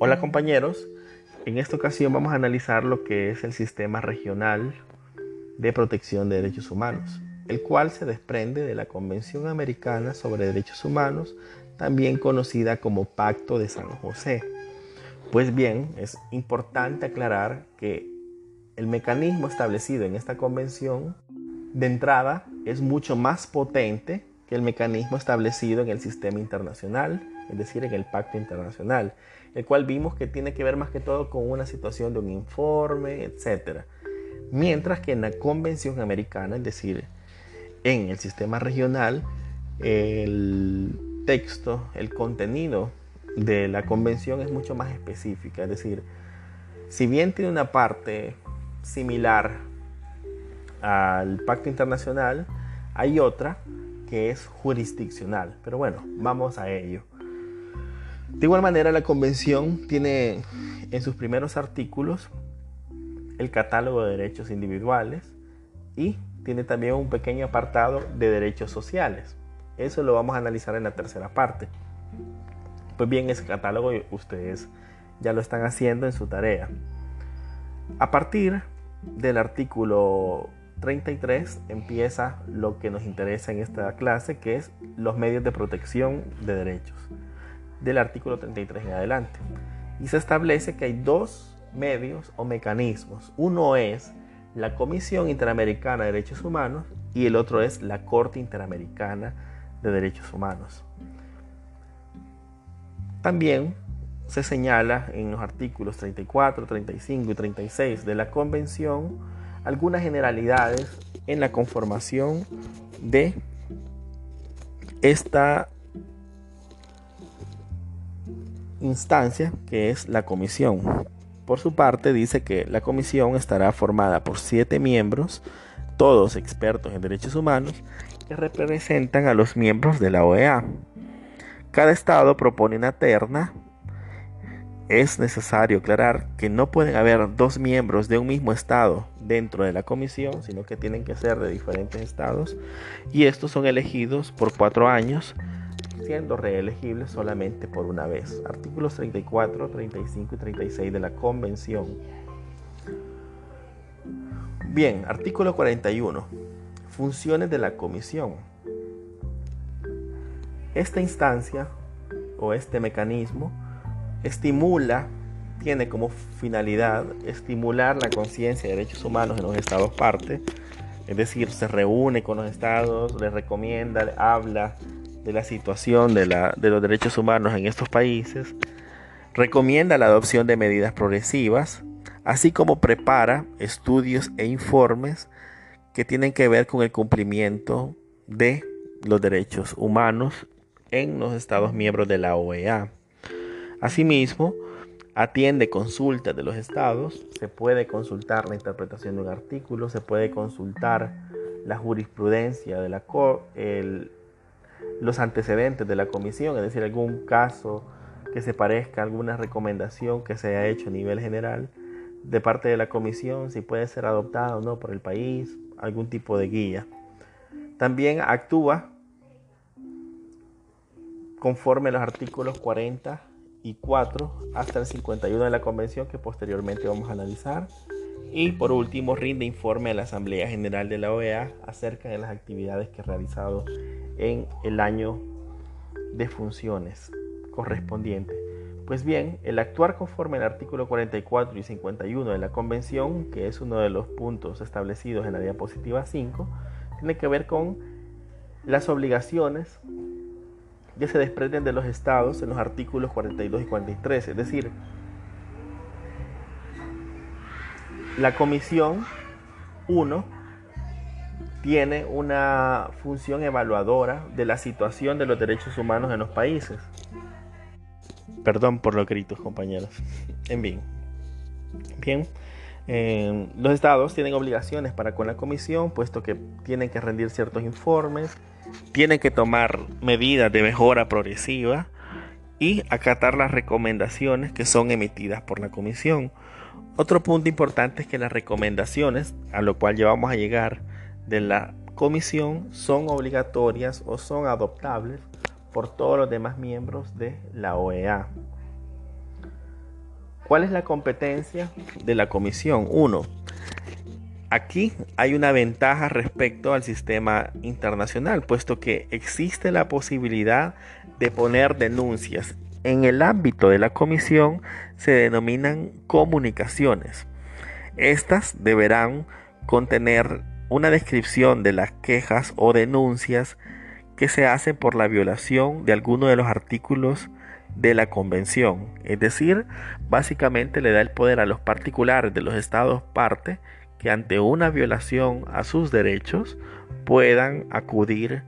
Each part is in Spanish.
Hola compañeros, en esta ocasión vamos a analizar lo que es el sistema regional de protección de derechos humanos, el cual se desprende de la Convención Americana sobre Derechos Humanos, también conocida como Pacto de San José. Pues bien, es importante aclarar que el mecanismo establecido en esta convención de entrada es mucho más potente que el mecanismo establecido en el sistema internacional, es decir, en el pacto internacional, el cual vimos que tiene que ver más que todo con una situación de un informe, etc. Mientras que en la Convención Americana, es decir, en el sistema regional, el texto, el contenido de la convención es mucho más específica, es decir, si bien tiene una parte similar al pacto internacional, hay otra que es jurisdiccional. Pero bueno, vamos a ello. De igual manera, la convención tiene en sus primeros artículos el catálogo de derechos individuales y tiene también un pequeño apartado de derechos sociales. Eso lo vamos a analizar en la tercera parte. Pues bien, ese catálogo ustedes ya lo están haciendo en su tarea. A partir del artículo 33 empieza lo que nos interesa en esta clase, que es los medios de protección de derechos, del artículo 33 en adelante. Y se establece que hay dos medios o mecanismos. Uno es la Comisión Interamericana de Derechos Humanos y el otro es la Corte Interamericana de Derechos Humanos. También se señala en los artículos 34, 35 y 36 de la Convención algunas generalidades en la conformación de esta instancia que es la comisión. Por su parte dice que la comisión estará formada por siete miembros, todos expertos en derechos humanos, que representan a los miembros de la OEA. Cada estado propone una terna es necesario aclarar que no pueden haber dos miembros de un mismo estado dentro de la comisión, sino que tienen que ser de diferentes estados y estos son elegidos por cuatro años, siendo reelegibles solamente por una vez. Artículos 34, 35 y 36 de la convención. Bien, artículo 41. Funciones de la comisión. Esta instancia o este mecanismo estimula, tiene como finalidad estimular la conciencia de derechos humanos en los estados parte, es decir, se reúne con los estados, les recomienda, habla de la situación de, la, de los derechos humanos en estos países, recomienda la adopción de medidas progresivas, así como prepara estudios e informes que tienen que ver con el cumplimiento de los derechos humanos en los estados miembros de la OEA. Asimismo, atiende consultas de los estados, se puede consultar la interpretación de un artículo, se puede consultar la jurisprudencia de la los antecedentes de la comisión, es decir, algún caso que se parezca a alguna recomendación que se haya hecho a nivel general de parte de la comisión, si puede ser adoptada o no por el país, algún tipo de guía. También actúa conforme a los artículos 40 y 4 hasta el 51 de la convención que posteriormente vamos a analizar. Y por último, rinde informe a la Asamblea General de la OEA acerca de las actividades que ha realizado en el año de funciones correspondiente. Pues bien, el actuar conforme al artículo 44 y 51 de la Convención, que es uno de los puntos establecidos en la diapositiva 5, tiene que ver con las obligaciones que se desprenden de los estados en los artículos 42 y 43. Es decir, la Comisión 1 tiene una función evaluadora de la situación de los derechos humanos en los países. Perdón por los gritos, compañeros. En fin. Bien. Los estados tienen obligaciones para con la comisión, puesto que tienen que rendir ciertos informes, tienen que tomar medidas de mejora progresiva y acatar las recomendaciones que son emitidas por la comisión. Otro punto importante es que las recomendaciones, a lo cual llevamos a llegar de la comisión, son obligatorias o son adoptables por todos los demás miembros de la OEA. ¿Cuál es la competencia de la comisión? Uno, aquí hay una ventaja respecto al sistema internacional, puesto que existe la posibilidad de poner denuncias. En el ámbito de la comisión se denominan comunicaciones. Estas deberán contener una descripción de las quejas o denuncias que se hacen por la violación de alguno de los artículos de la convención. Es decir, básicamente le da el poder a los particulares de los estados parte que ante una violación a sus derechos puedan acudir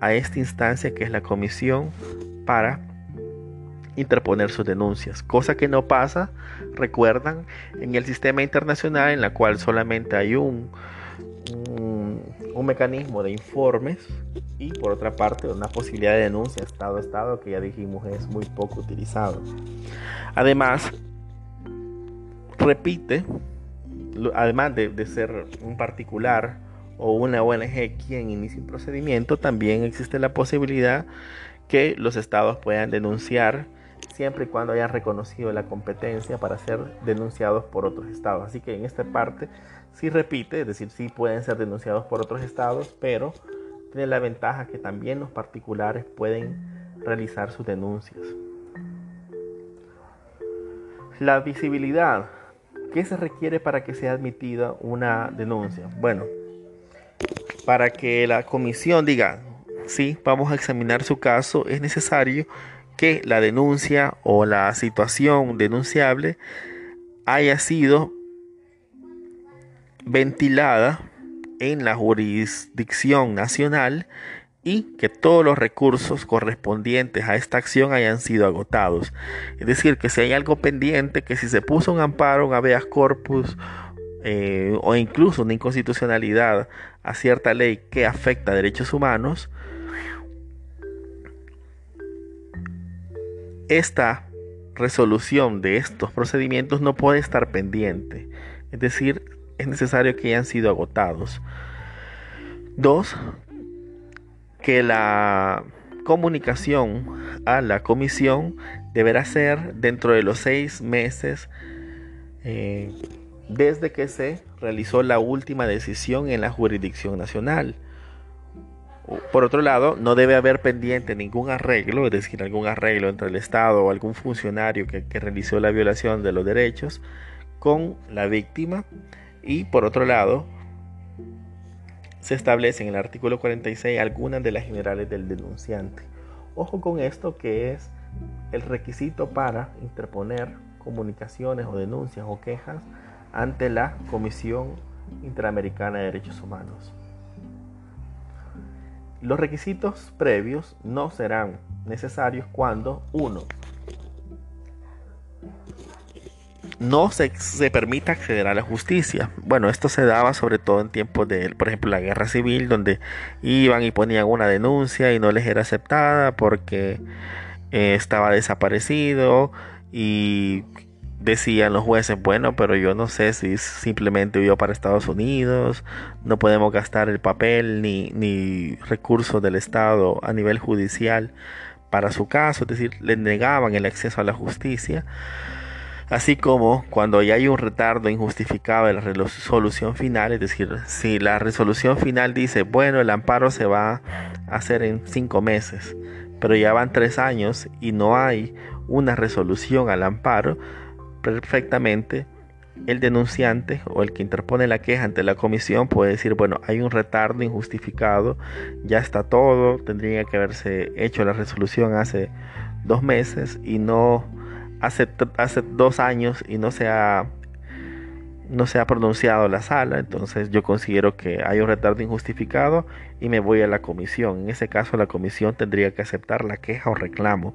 a esta instancia que es la comisión para interponer sus denuncias, cosa que no pasa, recuerdan, en el sistema internacional en la cual solamente hay un, mecanismo de informes y por otra parte una posibilidad de denuncia Estado a Estado que ya dijimos es muy poco utilizado. Además, repite, además de, de ser un particular o una ONG quien inicie un procedimiento, también existe la posibilidad que los estados puedan denunciar siempre y cuando hayan reconocido la competencia para ser denunciados por otros estados. Así que en esta parte sí repite, es decir, sí pueden ser denunciados por otros estados, pero tiene la ventaja que también los particulares pueden realizar sus denuncias. La visibilidad. ¿Qué se requiere para que sea admitida una denuncia? Bueno, para que la comisión diga, sí, vamos a examinar su caso, es necesario que la denuncia o la situación denunciable haya sido ventilada en la jurisdicción nacional y que todos los recursos correspondientes a esta acción hayan sido agotados. Es decir, que si hay algo pendiente, que si se puso un amparo, un habeas corpus eh, o incluso una inconstitucionalidad a cierta ley que afecta a derechos humanos, esta resolución de estos procedimientos no puede estar pendiente. Es decir, es necesario que hayan sido agotados. Dos, que la comunicación a la comisión deberá ser dentro de los seis meses eh, desde que se realizó la última decisión en la jurisdicción nacional. Por otro lado, no debe haber pendiente ningún arreglo, es decir, algún arreglo entre el Estado o algún funcionario que, realizó la violación de los derechos con la víctima. Y por otro lado, se establece en el artículo 46 algunas de las generales del denunciante. Ojo con esto que es el requisito para interponer comunicaciones o denuncias o quejas ante la Comisión Interamericana de Derechos Humanos. Los requisitos previos no serán necesarios cuando uno no se, se, permita acceder a la justicia. Bueno, esto se daba sobre todo en tiempos de, por ejemplo, la guerra civil, donde iban y ponían una denuncia y no les era aceptada porque eh, estaba desaparecido y decían los jueces, bueno, pero yo no sé si simplemente huyó para Estados Unidos, no podemos gastar el papel ni, ni recursos del Estado a nivel judicial para su caso, es decir, le negaban el acceso a la justicia. Así como cuando ya hay un retardo injustificado de la resolución final, es decir, si la resolución final dice, bueno, el amparo se va a hacer en cinco meses, pero ya van tres años y no hay una resolución al amparo, perfectamente el denunciante o el que interpone la queja ante la comisión puede decir, bueno, hay un retardo injustificado, ya está todo, tendría que haberse hecho la resolución hace dos meses y no hace, hace dos años y no se ha no se ha pronunciado la sala, entonces yo considero que hay un retardo injustificado y me voy a la comisión. En ese caso la comisión tendría que aceptar la queja o reclamo.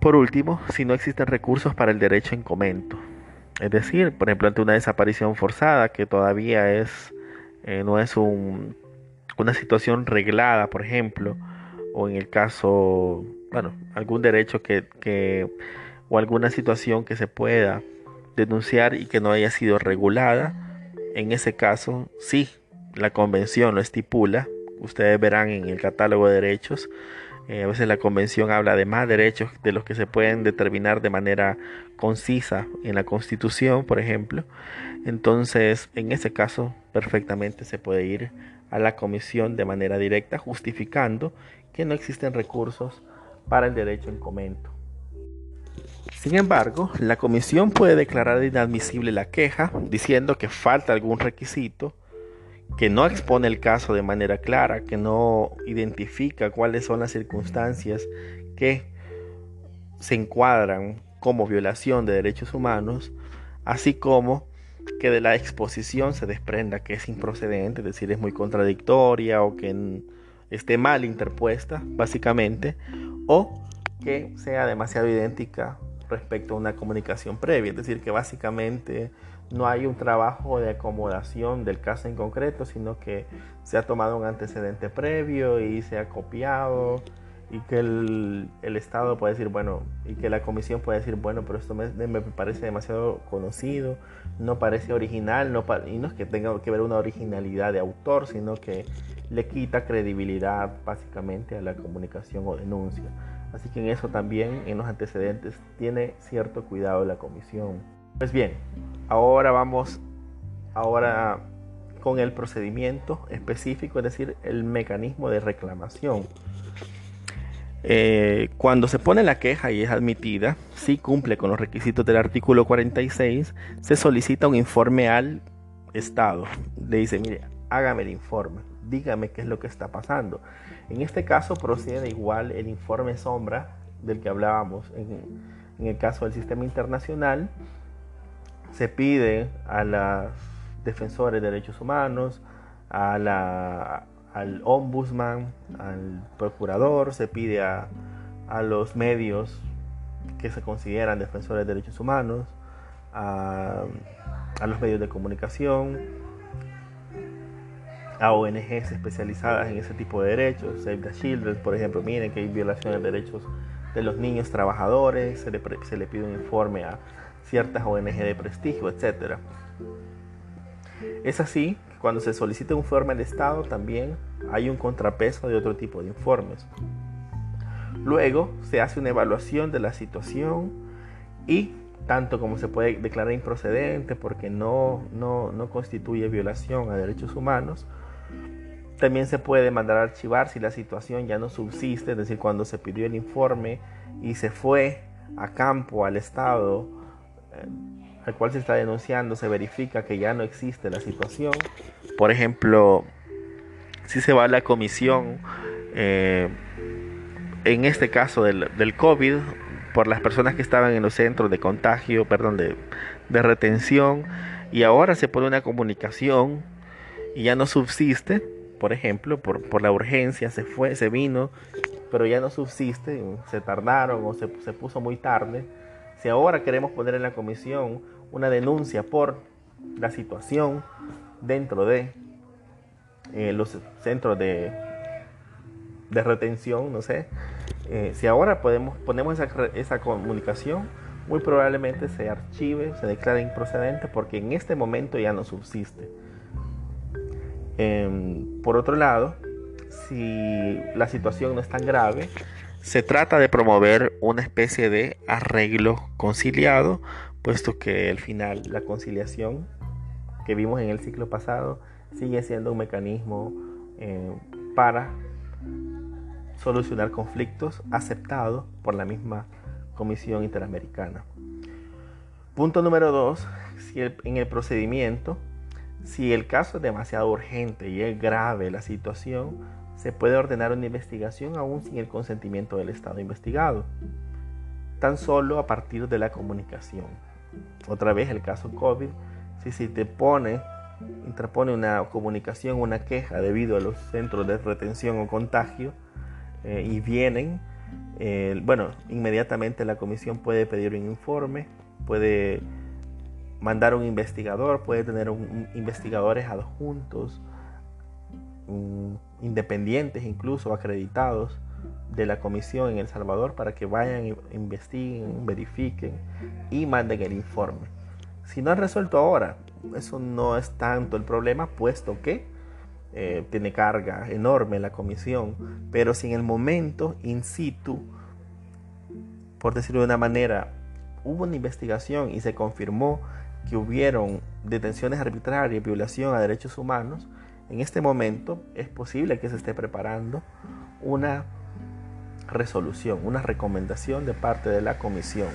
Por último, si no existen recursos para el derecho en comento, es decir, por ejemplo, ante una desaparición forzada que todavía es eh, no es una situación reglada, por ejemplo, o en el caso, bueno, algún derecho que, o alguna situación que se pueda denunciar y que no haya sido regulada, en ese caso, sí, la convención lo estipula, ustedes verán en el catálogo de derechos Eh, a veces la convención habla de más derechos de los que se pueden determinar de manera concisa en la constitución, por ejemplo. Entonces, en ese caso, perfectamente se puede ir a la comisión de manera directa justificando que no existen recursos para el derecho en comento. Sin embargo, la comisión puede declarar inadmisible la queja diciendo que falta algún requisito, que no expone el caso de manera clara, que no identifica cuáles son las circunstancias que se encuadran como violación de derechos humanos, así como que de la exposición se desprenda que es improcedente, es decir, es muy contradictoria o que esté mal interpuesta, básicamente, o que sea demasiado idéntica respecto a una comunicación previa, es decir, que básicamente no hay un trabajo de acomodación del caso en concreto, sino que se ha tomado un antecedente previo y se ha copiado y que el, Estado puede decir, bueno, y que la comisión puede decir, bueno, pero esto me, parece demasiado conocido, no parece original, no, y no es que tenga que ver una originalidad de autor, sino que le quita credibilidad básicamente a la comunicación o denuncia. Así que en eso también, en los antecedentes, tiene cierto cuidado la comisión. Pues bien, ahora vamos ahora con el procedimiento específico, es decir, el mecanismo de reclamación. Eh, cuando se pone la queja y es admitida, si cumple con los requisitos del artículo 46, se solicita un informe al Estado. Le dice, mire, hágame el informe, dígame qué es lo que está pasando. En este caso procede igual el informe sombra del que hablábamos en, el caso del sistema internacional. Se pide a los defensores de derechos humanos, al ombudsman, al procurador, se pide a, los medios que se consideran defensores de derechos humanos, a los medios de comunicación, a ONGs especializadas en ese tipo de derechos, Save the Children, por ejemplo, miren que hay violaciones de derechos de los niños trabajadores, se le, se le pide un informe a ciertas ONG de prestigio, etc. Es así que cuando se solicita un informe al Estado también hay un contrapeso de otro tipo de informes. Luego se hace una evaluación de la situación y tanto como se puede declarar improcedente porque no, no, no constituye violación a derechos humanos, también se puede mandar a archivar si la situación ya no subsiste, es decir, cuando se pidió el informe y se fue a campo, al estado eh, al cual se está denunciando, se verifica que ya no existe la situación. Por ejemplo, si se va a la comisión, eh, en este caso del, del, COVID, por las personas que estaban en los centros de contagio, perdón, de, de retención, y ahora se pone una comunicación y ya no subsiste, por ejemplo, por, por, la urgencia, se fue, se vino, pero ya no subsiste, se tardaron o se, se, puso muy tarde. Si ahora queremos poner en la comisión una denuncia por la situación dentro de eh, los centros de, de, retención, no sé, eh, si ahora podemos, ponemos esa, esa comunicación, muy probablemente se archive, se declare improcedente porque en este momento ya no subsiste. Em, por otro lado, si la situación no es tan grave, se trata de promover una especie de arreglo conciliado, puesto que al final la conciliación que vimos en el ciclo pasado sigue siendo un mecanismo eh, para solucionar conflictos aceptado por la misma Comisión Interamericana. Punto número dos, si en el procedimiento si el caso es demasiado urgente y es grave la situación, se puede ordenar una investigación aún sin el consentimiento del Estado investigado, tan solo a partir de la comunicación. Otra vez el caso COVID, si se te pone, interpone una comunicación, una queja debido a los centros de retención o contagio eh, y vienen, eh, bueno, inmediatamente la comisión puede pedir un informe, puede mandar un investigador, puede tener investigadores adjuntos, independientes incluso, acreditados de la comisión en El Salvador para que vayan, investiguen, verifiquen y manden el informe. Si no han resuelto ahora, eso no es tanto el problema, puesto que eh, tiene carga enorme la comisión, pero si en el momento in situ, por decirlo de una manera, hubo una investigación y se confirmó que hubieron detenciones arbitrarias, violación a derechos humanos, en este momento es posible que se esté preparando una resolución, una recomendación de parte de la comisión.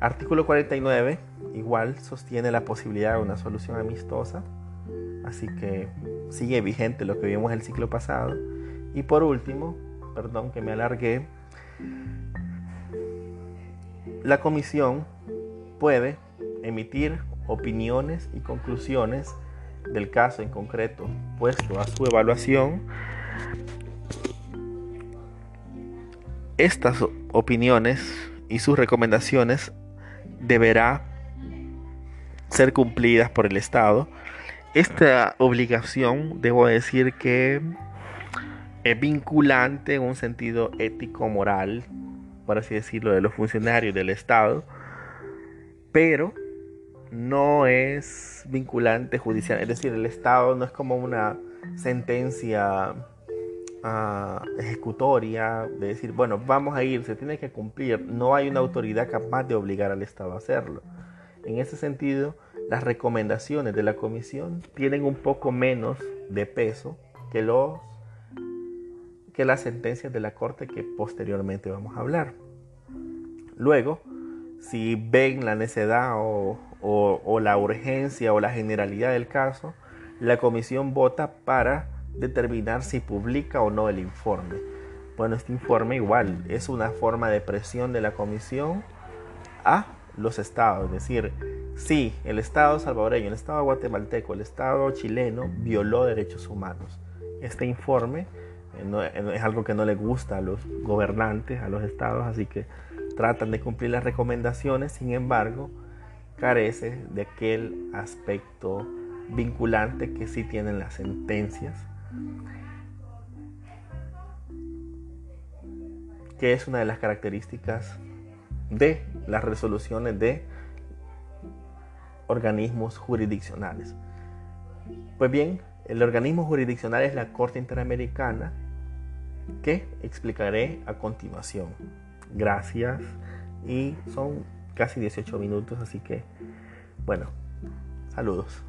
Artículo 49, igual sostiene la posibilidad de una solución amistosa, así que sigue vigente lo que vimos el ciclo pasado. Y por último, perdón que me alargué, la comisión puede emitir opiniones y conclusiones del caso en concreto puesto a su evaluación. Estas opiniones y sus recomendaciones deberá ser cumplidas por el Estado. Esta obligación, debo decir que es vinculante en un sentido ético-moral, por así decirlo, de los funcionarios del Estado, pero no es vinculante judicial. Es decir, el Estado no es como una sentencia ah, ejecutoria de decir, bueno, vamos a ir, se tiene que cumplir. No hay una autoridad capaz de obligar al Estado a hacerlo. En ese sentido, las recomendaciones de la comisión tienen un poco menos de peso que los que las sentencias de la Corte que posteriormente vamos a hablar. Luego, si ven la necedad o, o, la urgencia o la generalidad del caso, la comisión vota para determinar si publica o no el informe. Bueno, este informe igual es una forma de presión de la comisión a los estados, es decir, si el estado salvadoreño, el estado guatemalteco, el estado chileno violó derechos humanos. Este informe eh, es algo que no le gusta a los gobernantes, a los estados, así que tratan de cumplir las recomendaciones, sin embargo, carece de aquel aspecto vinculante que sí tienen las sentencias, que es una de las características de las resoluciones de organismos jurisdiccionales. Pues bien, el organismo jurisdiccional es la Corte Interamericana que explicaré a continuación. Gracias y son casi 18 minutos, así que bueno, saludos.